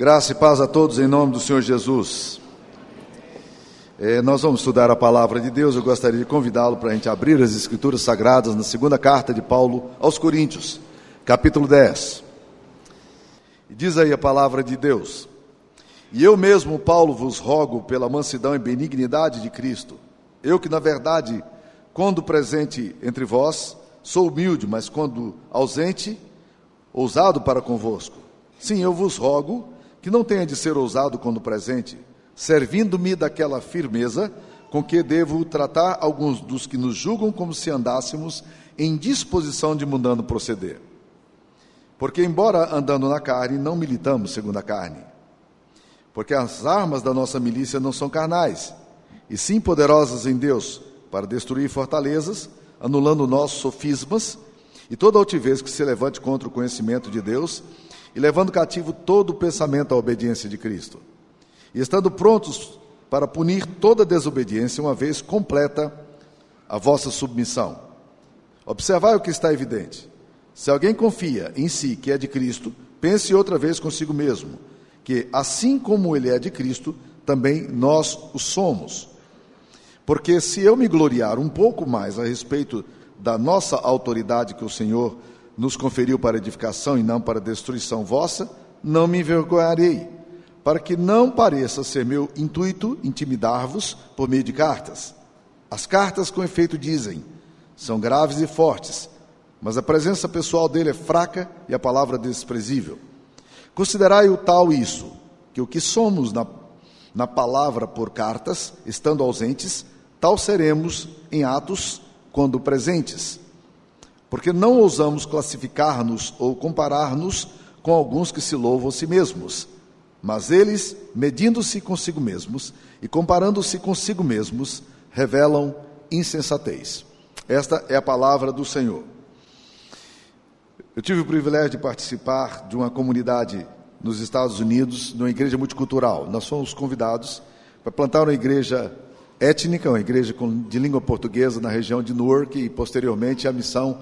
Graça e paz a todos em nome do Senhor Jesus. É, nós vamos estudar a palavra de Deus. Eu gostaria de convidá-lo para a gente abrir as Escrituras Sagradas na segunda carta de Paulo aos Coríntios, capítulo 10. E diz aí a palavra de Deus: E eu mesmo, Paulo, vos rogo pela mansidão e benignidade de Cristo, eu que, na verdade, quando presente entre vós, sou humilde, mas quando ausente, ousado para convosco. Sim, eu vos rogo que não tenha de ser ousado quando presente, servindo-me daquela firmeza com que devo tratar alguns dos que nos julgam como se andássemos em disposição de mundano proceder. Porque, embora andando na carne, não militamos segundo a carne. Porque as armas da nossa milícia não são carnais, e sim poderosas em Deus, para destruir fortalezas, anulando nossos sofismas e toda altivez que se levante contra o conhecimento de Deus e levando cativo todo o pensamento à obediência de Cristo. E estando prontos para punir toda desobediência, uma vez completa a vossa submissão. Observai o que está evidente. Se alguém confia em si que é de Cristo, pense outra vez consigo mesmo, que assim como ele é de Cristo, também nós o somos. Porque se eu me gloriar um pouco mais a respeito da nossa autoridade que o Senhor nos conferiu para edificação e não para destruição vossa, não me envergonharei, para que não pareça ser meu intuito intimidar-vos por meio de cartas. As cartas, com efeito, dizem, são graves e fortes, mas a presença pessoal dele é fraca e a palavra desprezível. Considerai o tal isso, que o que somos na, na palavra por cartas, estando ausentes, Tal seremos em atos quando presentes, porque não ousamos classificar-nos ou comparar-nos com alguns que se louvam a si mesmos, mas eles, medindo-se consigo mesmos e comparando-se consigo mesmos, revelam insensatez. Esta é a palavra do Senhor. Eu tive o privilégio de participar de uma comunidade nos Estados Unidos, numa igreja multicultural. Nós fomos convidados para plantar uma igreja étnica, uma igreja de língua portuguesa na região de Newark e posteriormente a missão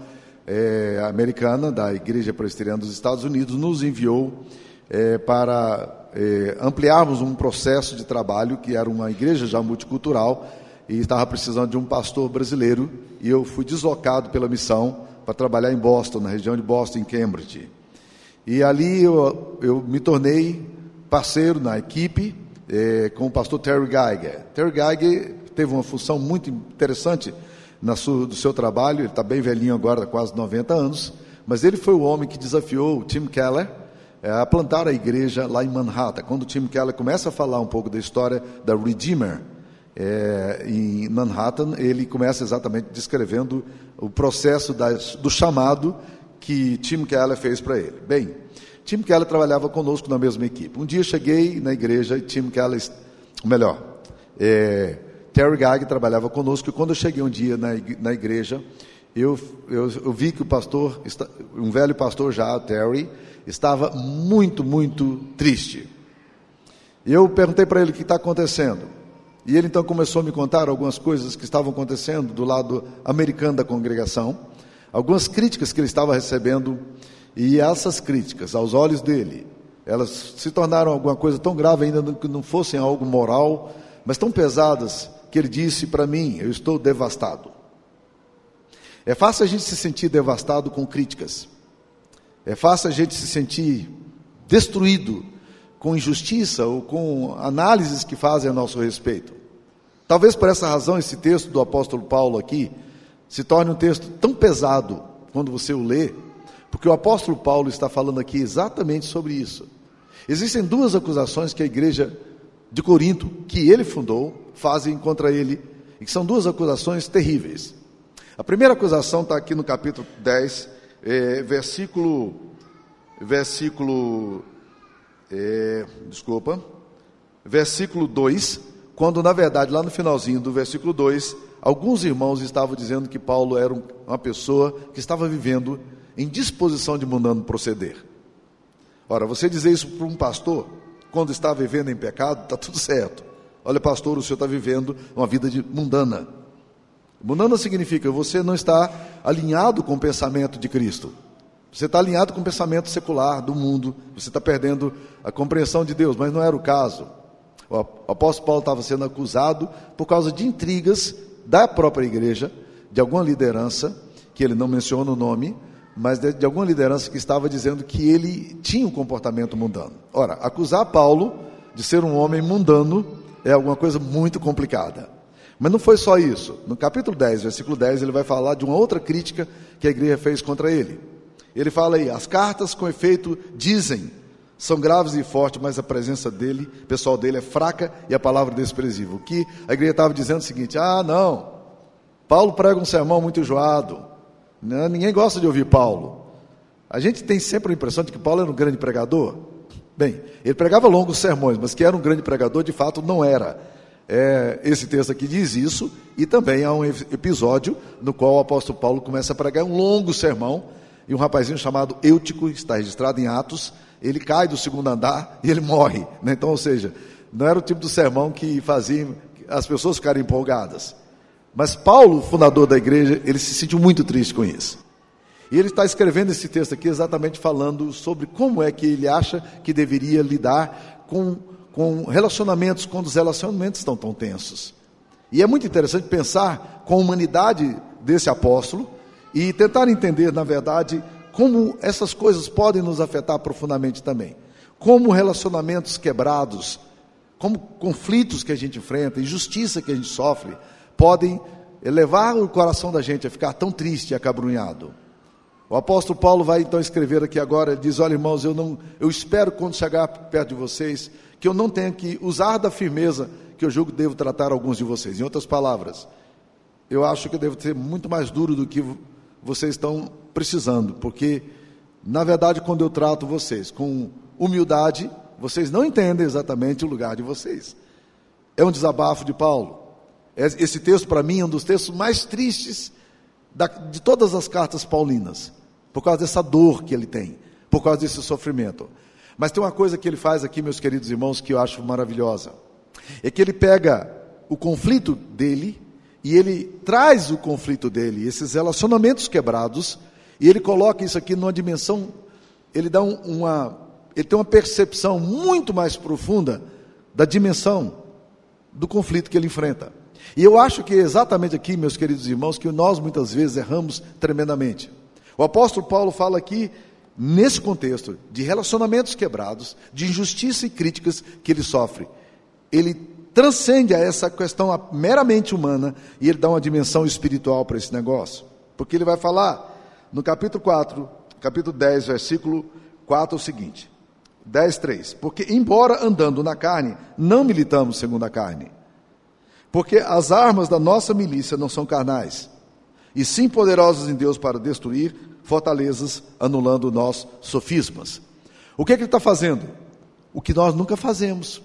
é, americana da Igreja Presbiteriana dos Estados Unidos nos enviou é, para é, ampliarmos um processo de trabalho que era uma igreja já multicultural e estava precisando de um pastor brasileiro e eu fui deslocado pela missão para trabalhar em Boston, na região de Boston, em Cambridge. E ali eu, eu me tornei parceiro na equipe é, com o pastor Terry Geiger. Terry Geiger teve uma função muito interessante na sua, do seu trabalho, ele está bem velhinho agora, quase 90 anos, mas ele foi o homem que desafiou o Tim Keller é, a plantar a igreja lá em Manhattan. Quando o Tim Keller começa a falar um pouco da história da Redeemer é, em Manhattan, ele começa exatamente descrevendo o processo das, do chamado que Tim Keller fez para ele. Bem, Tim Keller trabalhava conosco na mesma equipe. Um dia cheguei na igreja e Tim Keller, melhor, é, Terry Gag trabalhava conosco e quando eu cheguei um dia na, igreja, eu, eu, eu, vi que o pastor, um velho pastor já, Terry, estava muito, muito triste. E eu perguntei para ele o que está acontecendo. E ele então começou a me contar algumas coisas que estavam acontecendo do lado americano da congregação, algumas críticas que ele estava recebendo e essas críticas, aos olhos dele, elas se tornaram alguma coisa tão grave ainda que não fossem algo moral, mas tão pesadas que ele disse para mim: Eu estou devastado. É fácil a gente se sentir devastado com críticas. É fácil a gente se sentir destruído com injustiça ou com análises que fazem a nosso respeito. Talvez por essa razão esse texto do apóstolo Paulo aqui se torne um texto tão pesado quando você o lê, porque o apóstolo Paulo está falando aqui exatamente sobre isso. Existem duas acusações que a igreja de Corinto, que ele fundou, fazem contra ele, e que são duas acusações terríveis. A primeira acusação está aqui no capítulo 10, é, versículo. Versículo. É, desculpa. Versículo 2, quando na verdade, lá no finalzinho do versículo 2, alguns irmãos estavam dizendo que Paulo era uma pessoa que estava vivendo em disposição de mundano proceder. Ora, você dizer isso para um pastor, quando está vivendo em pecado, está tudo certo. Olha, pastor, o senhor está vivendo uma vida de mundana. Mundana significa você não está alinhado com o pensamento de Cristo. Você está alinhado com o pensamento secular do mundo, você está perdendo a compreensão de Deus, mas não era o caso. O apóstolo Paulo estava sendo acusado por causa de intrigas da própria igreja, de alguma liderança, que ele não menciona o nome, mas de, de alguma liderança que estava dizendo que ele tinha um comportamento mundano. Ora, acusar Paulo de ser um homem mundano é alguma coisa muito complicada. Mas não foi só isso. No capítulo 10, versículo 10, ele vai falar de uma outra crítica que a igreja fez contra ele. Ele fala aí: as cartas com efeito dizem, são graves e fortes, mas a presença dele, pessoal dele, é fraca e a palavra desprezível. O que a igreja estava dizendo é o seguinte: ah, não, Paulo prega um sermão muito enjoado, não, ninguém gosta de ouvir Paulo. A gente tem sempre a impressão de que Paulo era um grande pregador. Bem, ele pregava longos sermões, mas que era um grande pregador, de fato, não era. É, esse texto aqui diz isso, e também há um episódio no qual o apóstolo Paulo começa a pregar um longo sermão, e um rapazinho chamado Eutico, está registrado em Atos, ele cai do segundo andar e ele morre. Né? Então, ou seja, não era o tipo de sermão que fazia as pessoas ficarem empolgadas. Mas Paulo, fundador da igreja, ele se sentiu muito triste com isso. E ele está escrevendo esse texto aqui exatamente falando sobre como é que ele acha que deveria lidar com, com relacionamentos, quando os relacionamentos estão tão tensos. E é muito interessante pensar com a humanidade desse apóstolo, e tentar entender, na verdade, como essas coisas podem nos afetar profundamente também. Como relacionamentos quebrados, como conflitos que a gente enfrenta, injustiça que a gente sofre, podem levar o coração da gente a ficar tão triste e acabrunhado. O apóstolo Paulo vai então escrever aqui agora, ele diz: Olha, irmãos, eu, não, eu espero quando chegar perto de vocês que eu não tenha que usar da firmeza que eu julgo devo tratar alguns de vocês. Em outras palavras, eu acho que eu devo ser muito mais duro do que vocês estão precisando, porque, na verdade, quando eu trato vocês com humildade, vocês não entendem exatamente o lugar de vocês. É um desabafo de Paulo. É, esse texto, para mim, é um dos textos mais tristes de todas as cartas paulinas, por causa dessa dor que ele tem, por causa desse sofrimento. Mas tem uma coisa que ele faz aqui, meus queridos irmãos, que eu acho maravilhosa: é que ele pega o conflito dele e ele traz o conflito dele, esses relacionamentos quebrados, e ele coloca isso aqui numa dimensão, ele dá um, uma, ele tem uma percepção muito mais profunda da dimensão do conflito que ele enfrenta. E eu acho que é exatamente aqui, meus queridos irmãos, que nós muitas vezes erramos tremendamente. O apóstolo Paulo fala aqui, nesse contexto de relacionamentos quebrados, de injustiça e críticas que ele sofre. Ele transcende a essa questão meramente humana e ele dá uma dimensão espiritual para esse negócio. Porque ele vai falar no capítulo 4, capítulo 10, versículo 4 o seguinte: 10, 3. Porque, embora andando na carne, não militamos segundo a carne. Porque as armas da nossa milícia não são carnais, e sim poderosas em Deus para destruir fortalezas, anulando nós sofismas. O que, é que ele está fazendo? O que nós nunca fazemos.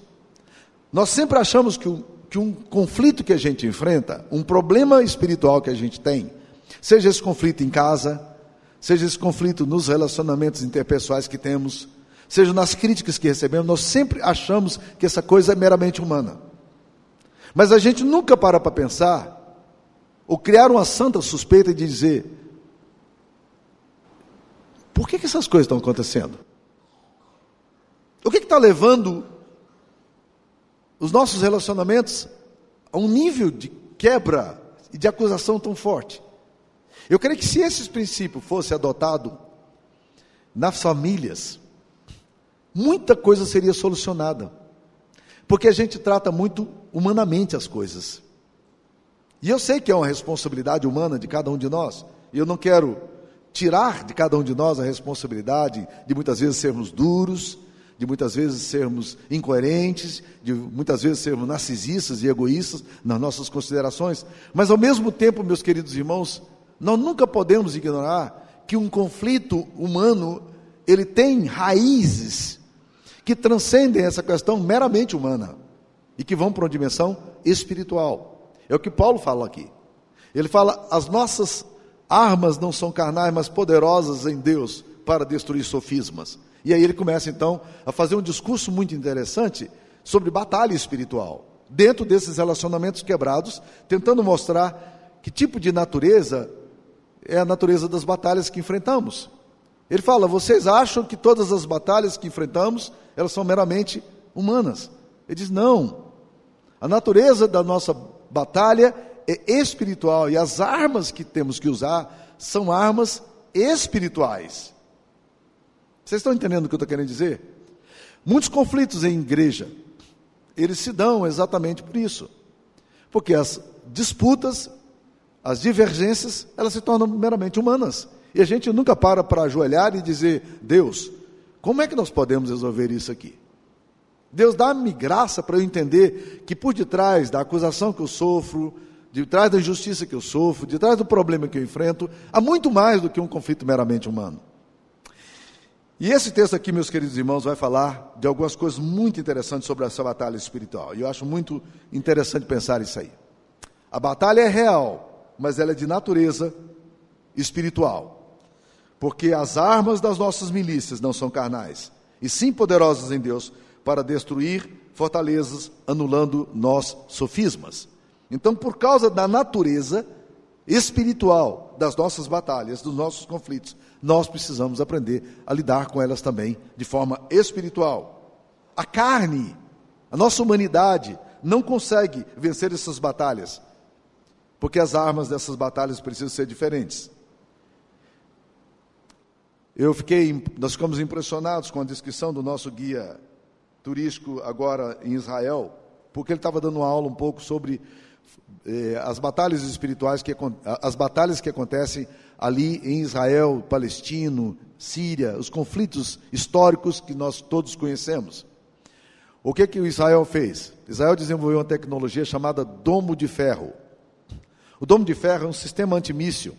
Nós sempre achamos que um, que um conflito que a gente enfrenta, um problema espiritual que a gente tem, seja esse conflito em casa, seja esse conflito nos relacionamentos interpessoais que temos, seja nas críticas que recebemos, nós sempre achamos que essa coisa é meramente humana. Mas a gente nunca para para pensar, ou criar uma santa suspeita de dizer: por que, que essas coisas estão acontecendo? O que está levando os nossos relacionamentos a um nível de quebra e de acusação tão forte. Eu creio que se esses princípios fossem adotados nas famílias, muita coisa seria solucionada. Porque a gente trata muito humanamente as coisas. E eu sei que é uma responsabilidade humana de cada um de nós. E eu não quero tirar de cada um de nós a responsabilidade de muitas vezes sermos duros, de muitas vezes sermos incoerentes, de muitas vezes sermos narcisistas e egoístas nas nossas considerações, mas ao mesmo tempo, meus queridos irmãos, nós nunca podemos ignorar que um conflito humano, ele tem raízes que transcendem essa questão meramente humana e que vão para uma dimensão espiritual. É o que Paulo fala aqui. Ele fala: as nossas armas não são carnais, mas poderosas em Deus para destruir sofismas. E aí ele começa então a fazer um discurso muito interessante sobre batalha espiritual, dentro desses relacionamentos quebrados, tentando mostrar que tipo de natureza é a natureza das batalhas que enfrentamos. Ele fala: vocês acham que todas as batalhas que enfrentamos elas são meramente humanas? Ele diz: não. A natureza da nossa batalha é espiritual e as armas que temos que usar são armas espirituais. Vocês estão entendendo o que eu estou querendo dizer? Muitos conflitos em igreja, eles se dão exatamente por isso. Porque as disputas, as divergências, elas se tornam meramente humanas. E a gente nunca para para ajoelhar e dizer: Deus, como é que nós podemos resolver isso aqui? Deus dá-me graça para eu entender que por detrás da acusação que eu sofro, de trás da injustiça que eu sofro, de trás do problema que eu enfrento, há muito mais do que um conflito meramente humano. E esse texto aqui, meus queridos irmãos, vai falar de algumas coisas muito interessantes sobre essa batalha espiritual. E eu acho muito interessante pensar isso aí. A batalha é real, mas ela é de natureza espiritual. Porque as armas das nossas milícias não são carnais, e sim poderosas em Deus para destruir fortalezas, anulando nós sofismas. Então, por causa da natureza espiritual das nossas batalhas, dos nossos conflitos, nós precisamos aprender a lidar com elas também de forma espiritual. A carne, a nossa humanidade, não consegue vencer essas batalhas, porque as armas dessas batalhas precisam ser diferentes. Eu fiquei, nós ficamos impressionados com a descrição do nosso guia turístico agora em Israel, porque ele estava dando uma aula um pouco sobre eh, as batalhas espirituais, que, as batalhas que acontecem ali em Israel, Palestino, Síria, os conflitos históricos que nós todos conhecemos. O que que o Israel fez? Israel desenvolveu uma tecnologia chamada domo de ferro. O domo de ferro é um sistema antimíssil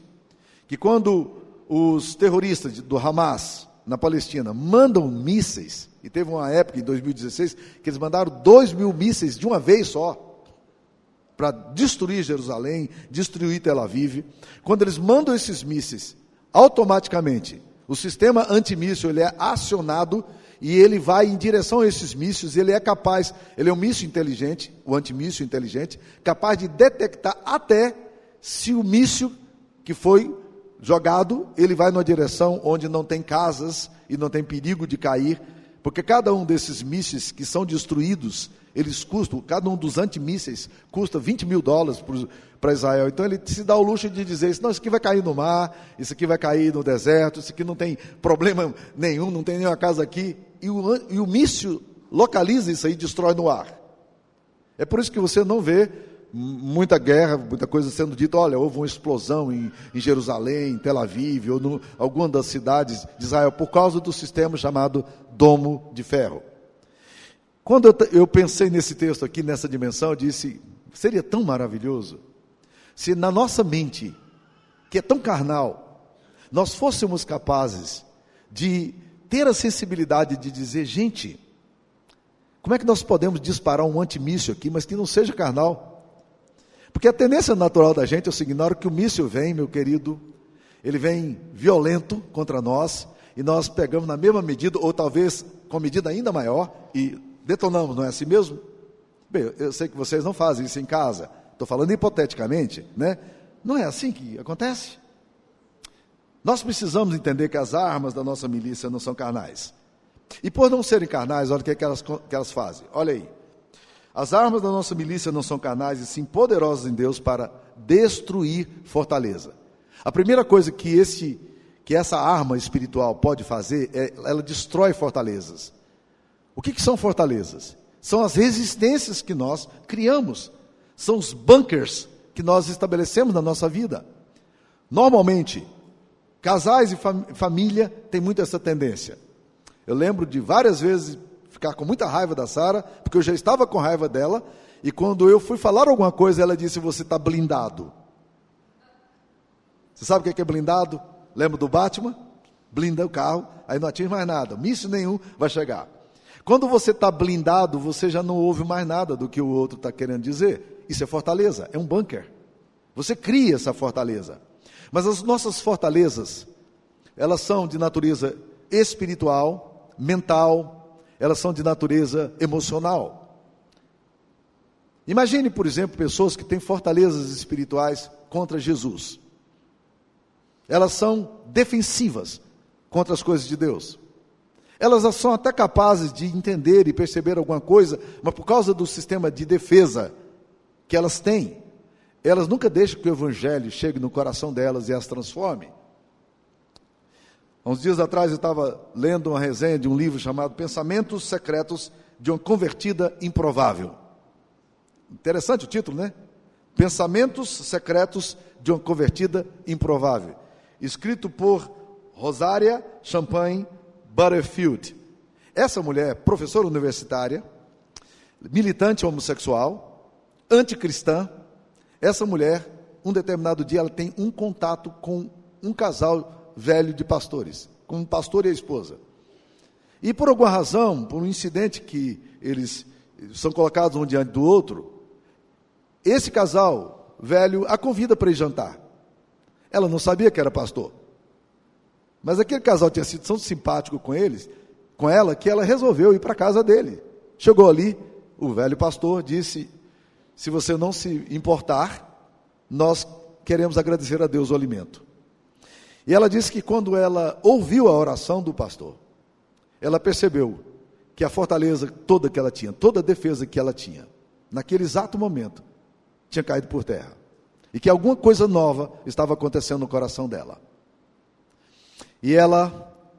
que quando os terroristas do Hamas na Palestina mandam mísseis e teve uma época, em 2016, que eles mandaram dois mil mísseis de uma vez só para destruir Jerusalém, destruir Tel Aviv. Quando eles mandam esses mísseis, automaticamente o sistema antimíssil ele é acionado e ele vai em direção a esses mísseis, ele é capaz, ele é um míssil inteligente, o antimíssil inteligente, capaz de detectar até se o míssil que foi jogado, ele vai numa direção onde não tem casas e não tem perigo de cair porque cada um desses mísseis que são destruídos, eles custam, cada um dos antimísseis custa 20 mil dólares para Israel. Então ele se dá o luxo de dizer: isso, não, isso aqui vai cair no mar, isso aqui vai cair no deserto, isso aqui não tem problema nenhum, não tem nenhuma casa aqui. E o, e o míssil localiza isso aí e destrói no ar. É por isso que você não vê muita guerra, muita coisa sendo dita, olha, houve uma explosão em, em Jerusalém, em Tel Aviv, ou em alguma das cidades de Israel, por causa do sistema chamado domo de ferro. Quando eu, eu pensei nesse texto aqui, nessa dimensão, eu disse, seria tão maravilhoso se na nossa mente, que é tão carnal, nós fôssemos capazes de ter a sensibilidade de dizer, gente, como é que nós podemos disparar um antimíssil aqui, mas que não seja carnal? Porque a tendência natural da gente é o seguinte: na hora que o míssil vem, meu querido, ele vem violento contra nós, e nós pegamos na mesma medida, ou talvez com medida ainda maior, e detonamos, não é assim mesmo? Bem, eu sei que vocês não fazem isso em casa, estou falando hipoteticamente, né? Não é assim que acontece? Nós precisamos entender que as armas da nossa milícia não são carnais. E por não serem carnais, olha o que, é que, elas, que elas fazem. Olha aí. As armas da nossa milícia não são carnais, e sim poderosas em Deus para destruir fortaleza. A primeira coisa que, esse, que essa arma espiritual pode fazer é ela destrói fortalezas. O que, que são fortalezas? São as resistências que nós criamos, são os bunkers que nós estabelecemos na nossa vida. Normalmente, casais e fam família têm muito essa tendência. Eu lembro de várias vezes ficar com muita raiva da Sara, porque eu já estava com raiva dela, e quando eu fui falar alguma coisa, ela disse: Você está blindado. Você sabe o que é blindado? Lembra do Batman? Blinda o carro, aí não atinge mais nada, míssil nenhum vai chegar. Quando você está blindado, você já não ouve mais nada do que o outro está querendo dizer. Isso é fortaleza, é um bunker. Você cria essa fortaleza. Mas as nossas fortalezas, elas são de natureza espiritual, mental, elas são de natureza emocional. Imagine, por exemplo, pessoas que têm fortalezas espirituais contra Jesus. Elas são defensivas contra as coisas de Deus. Elas são até capazes de entender e perceber alguma coisa, mas por causa do sistema de defesa que elas têm, elas nunca deixam que o Evangelho chegue no coração delas e as transforme. Há uns dias atrás eu estava lendo uma resenha de um livro chamado Pensamentos Secretos de uma Convertida Improvável. Interessante o título, né? Pensamentos Secretos de uma Convertida Improvável. Escrito por Rosária Champagne Butterfield. Essa mulher, professora universitária, militante homossexual, anticristã, essa mulher, um determinado dia, ela tem um contato com um casal velho de pastores, com um pastor e a esposa. E por alguma razão, por um incidente que eles são colocados um diante do outro, esse casal velho a convida para ir jantar. Ela não sabia que era pastor. Mas aquele casal tinha sido tão simpático com eles, com ela, que ela resolveu ir para a casa dele. Chegou ali, o velho pastor disse: Se você não se importar, nós queremos agradecer a Deus o alimento. E ela disse que quando ela ouviu a oração do pastor, ela percebeu que a fortaleza toda que ela tinha, toda a defesa que ela tinha, naquele exato momento, tinha caído por terra. E que alguma coisa nova estava acontecendo no coração dela. E ela,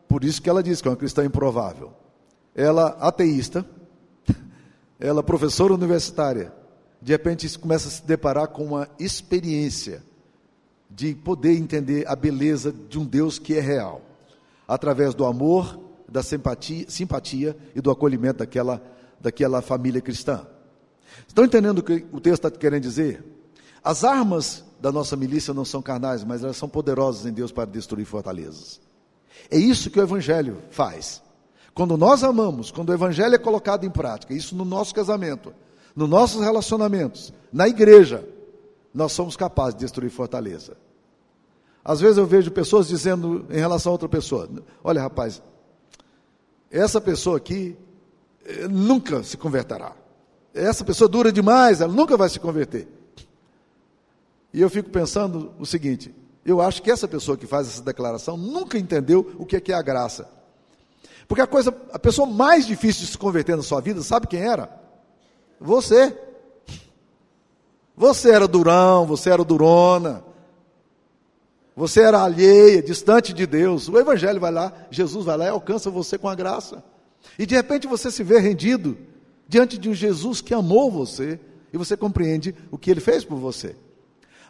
por isso que ela diz que é uma cristã improvável. Ela, ateísta, ela, professora universitária, de repente começa a se deparar com uma experiência de poder entender a beleza de um Deus que é real, através do amor, da simpatia, simpatia e do acolhimento daquela, daquela família cristã. Estão entendendo o que o texto está querendo dizer? As armas da nossa milícia não são carnais, mas elas são poderosas em Deus para destruir fortalezas. É isso que o Evangelho faz. Quando nós amamos, quando o Evangelho é colocado em prática, isso no nosso casamento, nos nossos relacionamentos, na igreja, nós somos capazes de destruir fortaleza. Às vezes eu vejo pessoas dizendo em relação a outra pessoa: Olha, rapaz, essa pessoa aqui eh, nunca se converterá. Essa pessoa dura demais, ela nunca vai se converter. E eu fico pensando o seguinte: eu acho que essa pessoa que faz essa declaração nunca entendeu o que é, que é a graça. Porque a coisa, a pessoa mais difícil de se converter na sua vida, sabe quem era? Você. Você era durão, você era durona, você era alheia, distante de Deus. O Evangelho vai lá, Jesus vai lá e alcança você com a graça. E de repente você se vê rendido diante de um Jesus que amou você e você compreende o que ele fez por você.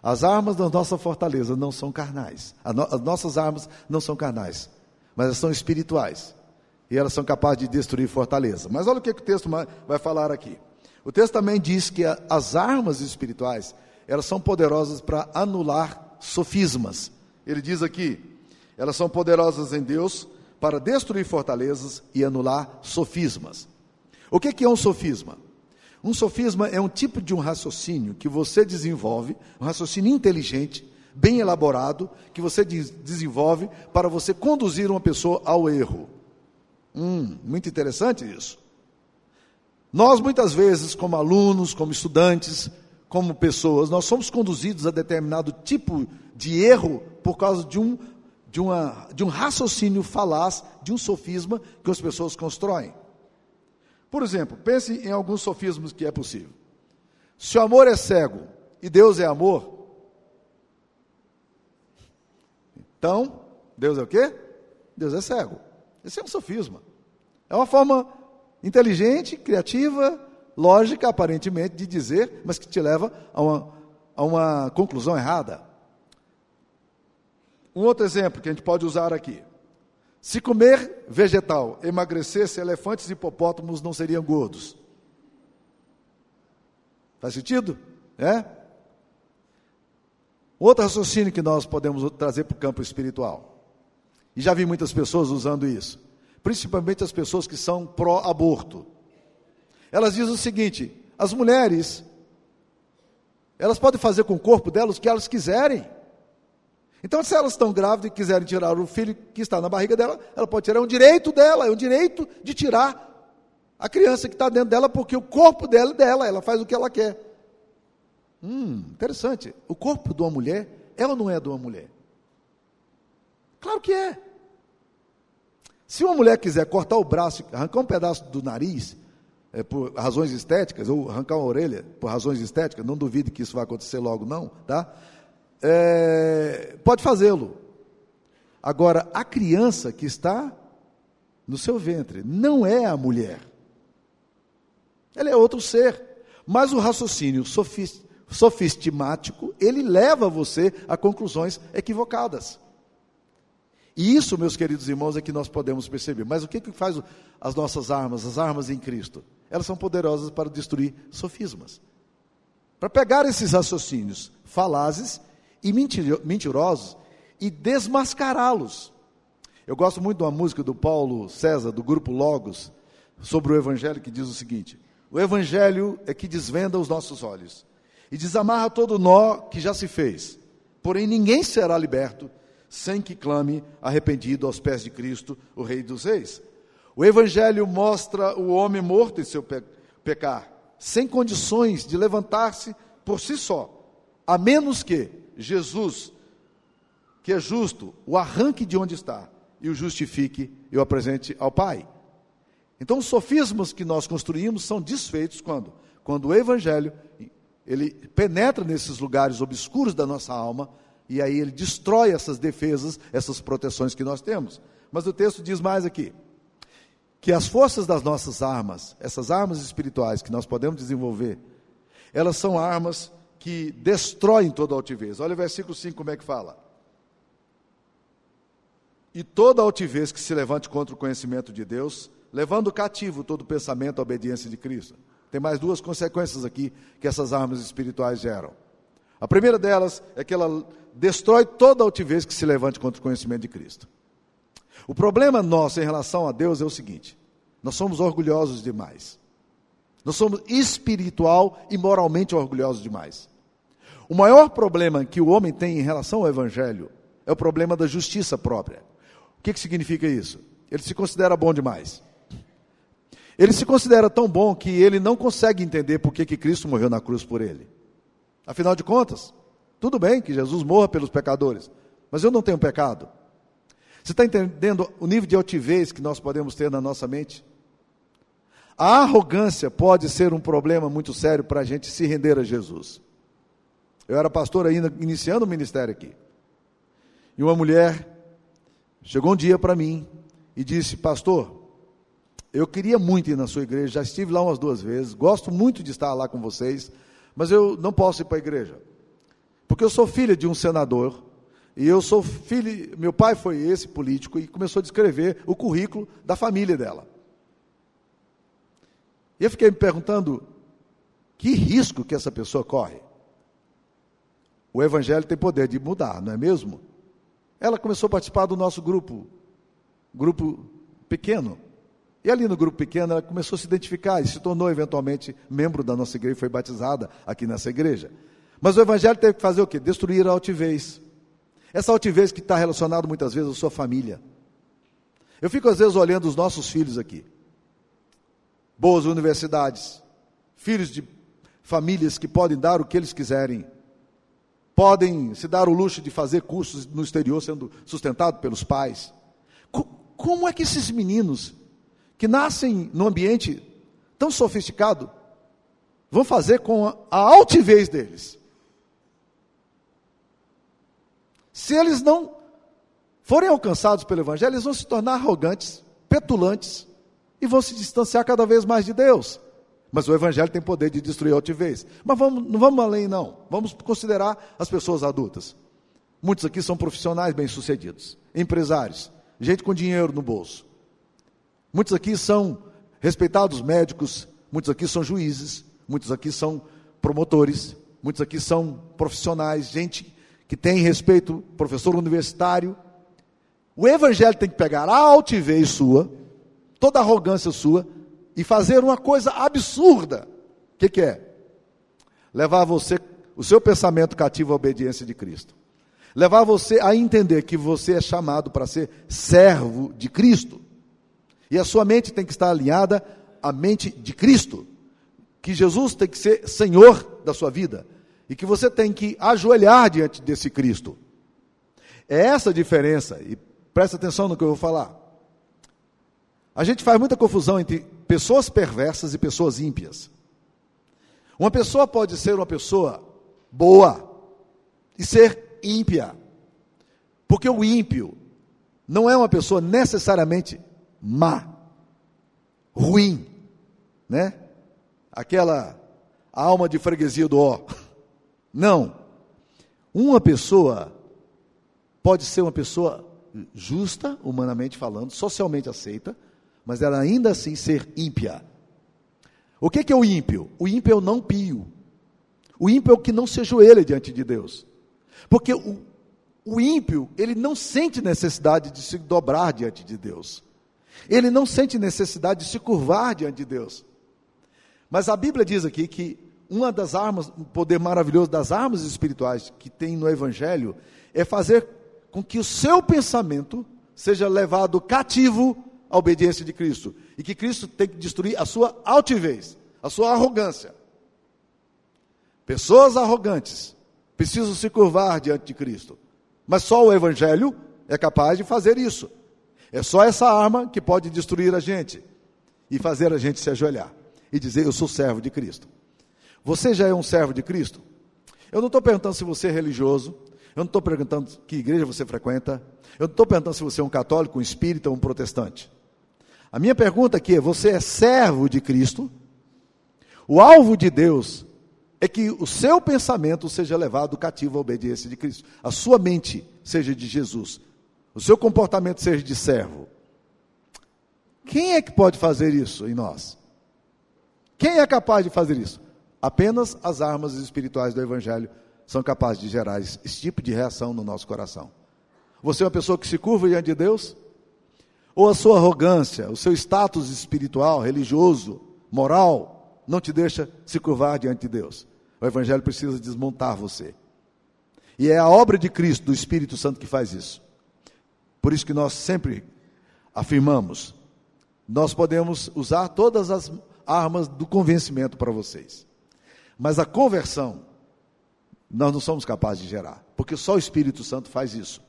As armas da nossa fortaleza não são carnais. As nossas armas não são carnais, mas elas são espirituais. E elas são capazes de destruir fortaleza. Mas olha o que, que o texto vai falar aqui. O texto também diz que as armas espirituais, elas são poderosas para anular sofismas. Ele diz aqui, elas são poderosas em Deus para destruir fortalezas e anular sofismas. O que é um sofisma? Um sofisma é um tipo de um raciocínio que você desenvolve, um raciocínio inteligente, bem elaborado, que você desenvolve para você conduzir uma pessoa ao erro. Hum, muito interessante isso. Nós, muitas vezes, como alunos, como estudantes, como pessoas, nós somos conduzidos a determinado tipo de erro por causa de um, de uma, de um raciocínio falaz, de um sofisma que as pessoas constroem. Por exemplo, pense em alguns sofismos que é possível. Se o amor é cego e Deus é amor, então, Deus é o quê? Deus é cego. Esse é um sofisma. É uma forma inteligente, criativa, lógica, aparentemente, de dizer, mas que te leva a uma, a uma conclusão errada. Um outro exemplo que a gente pode usar aqui. Se comer vegetal emagrecesse, elefantes e hipopótamos não seriam gordos. Faz sentido? É? Outro raciocínio que nós podemos trazer para o campo espiritual. E já vi muitas pessoas usando isso principalmente as pessoas que são pró-aborto. Elas dizem o seguinte: as mulheres, elas podem fazer com o corpo delas o que elas quiserem. Então, se elas estão grávidas e quiserem tirar o filho que está na barriga dela, ela pode tirar, é um direito dela, é um direito de tirar a criança que está dentro dela, porque o corpo dela é dela, ela faz o que ela quer. Hum, interessante. O corpo de uma mulher, ela não é de uma mulher. Claro que é. Se uma mulher quiser cortar o braço, arrancar um pedaço do nariz, é, por razões estéticas, ou arrancar uma orelha por razões estéticas, não duvide que isso vai acontecer logo, não, tá? É, pode fazê-lo. Agora, a criança que está no seu ventre não é a mulher. Ela é outro ser. Mas o raciocínio sofistimático, ele leva você a conclusões equivocadas. E isso, meus queridos irmãos, é que nós podemos perceber. Mas o que, que faz as nossas armas, as armas em Cristo? Elas são poderosas para destruir sofismas. Para pegar esses raciocínios falazes e mentirosos e desmascará-los. Eu gosto muito de uma música do Paulo César, do grupo Logos, sobre o Evangelho, que diz o seguinte: O Evangelho é que desvenda os nossos olhos e desamarra todo nó que já se fez. Porém, ninguém será liberto sem que clame arrependido aos pés de Cristo, o Rei dos Reis. O Evangelho mostra o homem morto em seu pe pecar, sem condições de levantar-se por si só, a menos que Jesus, que é justo, o arranque de onde está e o justifique e o apresente ao Pai. Então, os sofismas que nós construímos são desfeitos quando? Quando o Evangelho ele penetra nesses lugares obscuros da nossa alma e aí ele destrói essas defesas, essas proteções que nós temos. Mas o texto diz mais aqui: que as forças das nossas armas, essas armas espirituais que nós podemos desenvolver, elas são armas que destroem toda altivez. Olha o versículo 5 como é que fala. E toda altivez que se levante contra o conhecimento de Deus, levando cativo todo pensamento à obediência de Cristo. Tem mais duas consequências aqui que essas armas espirituais geram. A primeira delas é que ela destrói toda altivez que se levante contra o conhecimento de Cristo. O problema nosso em relação a Deus é o seguinte: nós somos orgulhosos demais. Nós somos espiritual e moralmente orgulhosos demais. O maior problema que o homem tem em relação ao Evangelho é o problema da justiça própria. O que, que significa isso? Ele se considera bom demais. Ele se considera tão bom que ele não consegue entender por que, que Cristo morreu na cruz por ele. Afinal de contas, tudo bem que Jesus morra pelos pecadores, mas eu não tenho pecado. Você está entendendo o nível de altivez que nós podemos ter na nossa mente? A arrogância pode ser um problema muito sério para a gente se render a Jesus. Eu era pastor ainda, iniciando o ministério aqui. E uma mulher chegou um dia para mim e disse: Pastor, eu queria muito ir na sua igreja, já estive lá umas duas vezes, gosto muito de estar lá com vocês, mas eu não posso ir para a igreja. Porque eu sou filha de um senador, e eu sou filho, meu pai foi esse político, e começou a descrever o currículo da família dela. E eu fiquei me perguntando, que risco que essa pessoa corre? O evangelho tem poder de mudar, não é mesmo? Ela começou a participar do nosso grupo, grupo pequeno. E ali no grupo pequeno ela começou a se identificar e se tornou eventualmente membro da nossa igreja e foi batizada aqui nessa igreja. Mas o evangelho teve que fazer o quê? Destruir a altivez. Essa altivez que está relacionada muitas vezes à sua família. Eu fico às vezes olhando os nossos filhos aqui. Boas universidades, filhos de famílias que podem dar o que eles quiserem, podem se dar o luxo de fazer cursos no exterior sendo sustentados pelos pais. Como é que esses meninos que nascem num ambiente tão sofisticado vão fazer com a altivez deles? Se eles não forem alcançados pelo Evangelho, eles vão se tornar arrogantes, petulantes e vão se distanciar cada vez mais de Deus. Mas o Evangelho tem poder de destruir a altivez. Mas vamos, não vamos além, não. Vamos considerar as pessoas adultas. Muitos aqui são profissionais bem-sucedidos, empresários, gente com dinheiro no bolso. Muitos aqui são respeitados médicos, muitos aqui são juízes, muitos aqui são promotores, muitos aqui são profissionais, gente que tem respeito, professor universitário. O evangelho tem que pegar a altivez sua, toda a arrogância sua, e fazer uma coisa absurda. O que, que é? Levar você, o seu pensamento cativo à obediência de Cristo. Levar você a entender que você é chamado para ser servo de Cristo. E a sua mente tem que estar alinhada à mente de Cristo. Que Jesus tem que ser Senhor da sua vida e que você tem que ajoelhar diante desse Cristo. É essa a diferença, e presta atenção no que eu vou falar. A gente faz muita confusão entre pessoas perversas e pessoas ímpias. Uma pessoa pode ser uma pessoa boa e ser ímpia. Porque o ímpio não é uma pessoa necessariamente má, ruim, né? Aquela alma de freguesia do ó. Não. Uma pessoa pode ser uma pessoa justa, humanamente falando, socialmente aceita, mas ela ainda assim ser ímpia. O que é o ímpio? O ímpio é o não pio. O ímpio é o que não se ajoelha diante de Deus. Porque o, o ímpio, ele não sente necessidade de se dobrar diante de Deus. Ele não sente necessidade de se curvar diante de Deus. Mas a Bíblia diz aqui que uma das armas, o poder maravilhoso das armas espirituais que tem no Evangelho é fazer com que o seu pensamento seja levado cativo à obediência de Cristo. E que Cristo tem que destruir a sua altivez, a sua arrogância. Pessoas arrogantes precisam se curvar diante de Cristo. Mas só o Evangelho é capaz de fazer isso. É só essa arma que pode destruir a gente e fazer a gente se ajoelhar e dizer: Eu sou servo de Cristo. Você já é um servo de Cristo? Eu não estou perguntando se você é religioso, eu não estou perguntando que igreja você frequenta, eu não estou perguntando se você é um católico, um espírita ou um protestante. A minha pergunta aqui é: você é servo de Cristo? O alvo de Deus é que o seu pensamento seja levado cativo à obediência de Cristo, a sua mente seja de Jesus, o seu comportamento seja de servo. Quem é que pode fazer isso em nós? Quem é capaz de fazer isso? Apenas as armas espirituais do Evangelho são capazes de gerar esse, tipo de reação no nosso coração. Você é uma pessoa que se curva diante de Deus? Ou a sua arrogância, o seu status espiritual, religioso, moral, não te deixa se curvar diante de Deus? O Evangelho precisa desmontar você. E é a obra de Cristo, do Espírito Santo, que faz isso. Por isso que nós sempre afirmamos: nós podemos usar todas as armas do convencimento para vocês. Mas a conversão, nós não somos capazes de gerar, porque só o Espírito Santo faz isso.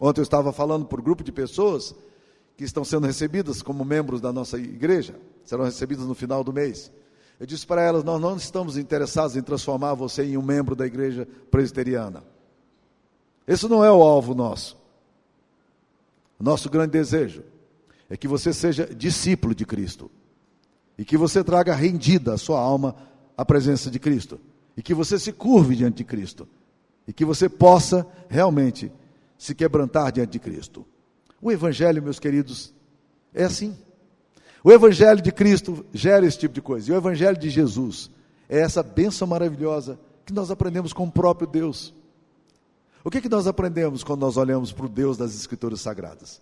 Ontem eu estava falando por um grupo de pessoas que estão sendo recebidas como membros da nossa igreja, serão recebidas no final do mês. Eu disse para elas: Nós não estamos interessados em transformar você em um membro da igreja presbiteriana. Esse não é o alvo nosso. Nosso grande desejo é que você seja discípulo de Cristo e que você traga rendida a sua alma à presença de Cristo e que você se curve diante de Cristo e que você possa realmente se quebrantar diante de Cristo. O Evangelho, meus queridos, é assim. O Evangelho de Cristo gera esse tipo de coisa. E o Evangelho de Jesus é essa bênção maravilhosa que nós aprendemos com o próprio Deus. O que, que nós aprendemos quando nós olhamos para o Deus das Escrituras Sagradas?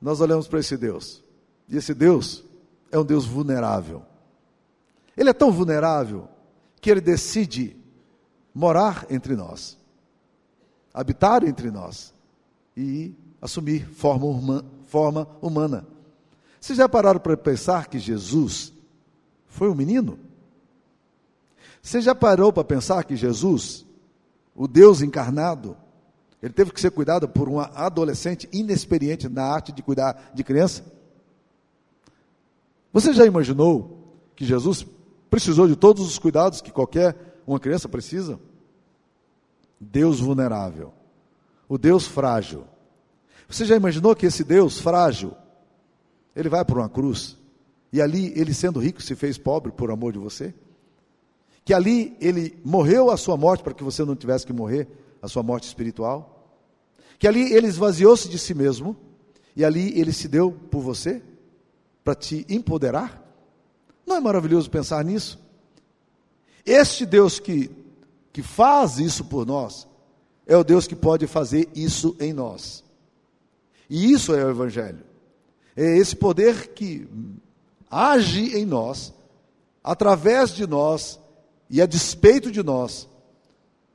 Nós olhamos para esse Deus. E esse Deus é um Deus vulnerável. Ele é tão vulnerável que ele decide morar entre nós, habitar entre nós e assumir forma, forma humana. Vocês já pararam para pensar que Jesus foi um menino? Você já parou para pensar que Jesus, o Deus encarnado, ele teve que ser cuidado por um adolescente inexperiente na arte de cuidar de criança? Você já imaginou que Jesus precisou de todos os cuidados que qualquer uma criança precisa? Deus vulnerável, o Deus frágil, você já imaginou que esse Deus frágil, ele vai para uma cruz, e ali ele sendo rico se fez pobre por amor de você? Que ali ele morreu a sua morte para que você não tivesse que morrer a sua morte espiritual? Que ali ele esvaziou-se de si mesmo, e ali ele se deu por você, para te empoderar? Não é maravilhoso pensar nisso? Este Deus que, que faz isso por nós, é o Deus que pode fazer isso em nós. E isso é o Evangelho. É esse poder que age em nós, através de nós e a despeito de nós,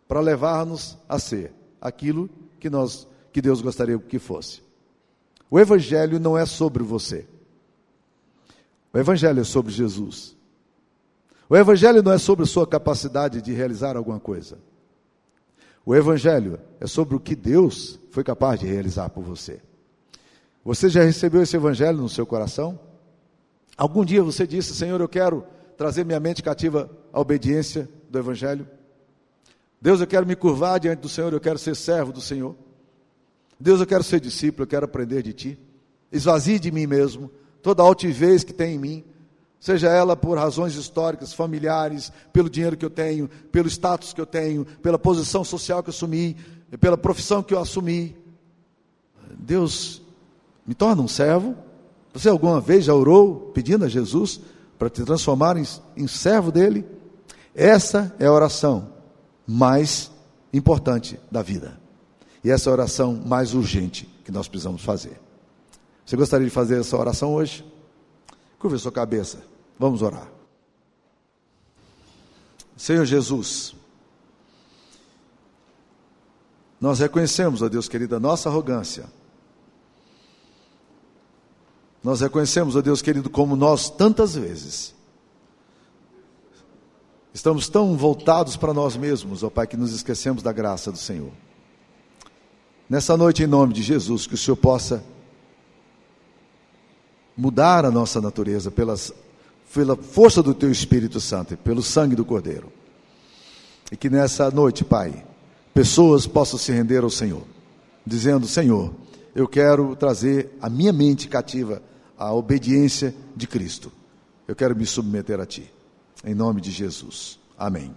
para levar-nos a ser aquilo que nós que Deus gostaria que fosse. O evangelho não é sobre você. O evangelho é sobre Jesus. O evangelho não é sobre sua capacidade de realizar alguma coisa. O evangelho é sobre o que Deus foi capaz de realizar por você. Você já recebeu esse evangelho no seu coração? Algum dia você disse, Senhor, eu quero trazer minha mente cativa à obediência do evangelho? Deus, eu quero me curvar diante do Senhor, eu quero ser servo do Senhor. Deus, eu quero ser discípulo, eu quero aprender de Ti. Esvazie de mim mesmo toda a altivez que tem em mim, seja ela por razões históricas, familiares, pelo dinheiro que eu tenho, pelo status que eu tenho, pela posição social que eu assumi, pela profissão que eu assumi. Deus me torna um servo. Você alguma vez já orou pedindo a Jesus para te transformar em, em servo dele? Essa é a oração mais importante da vida. E essa é a oração mais urgente que nós precisamos fazer. Você gostaria de fazer essa oração hoje? Curva sua cabeça. Vamos orar. Senhor Jesus, nós reconhecemos, ó Deus querido, a nossa arrogância. Nós reconhecemos, ó Deus querido, como nós tantas vezes estamos tão voltados para nós mesmos, ó Pai, que nos esquecemos da graça do Senhor. Nessa noite, em nome de Jesus, que o Senhor possa mudar a nossa natureza pelas, pela força do Teu Espírito Santo, pelo sangue do Cordeiro. E que nessa noite, Pai, pessoas possam se render ao Senhor, dizendo: Senhor, eu quero trazer a minha mente cativa à obediência de Cristo. Eu quero me submeter a Ti. Em nome de Jesus. Amém.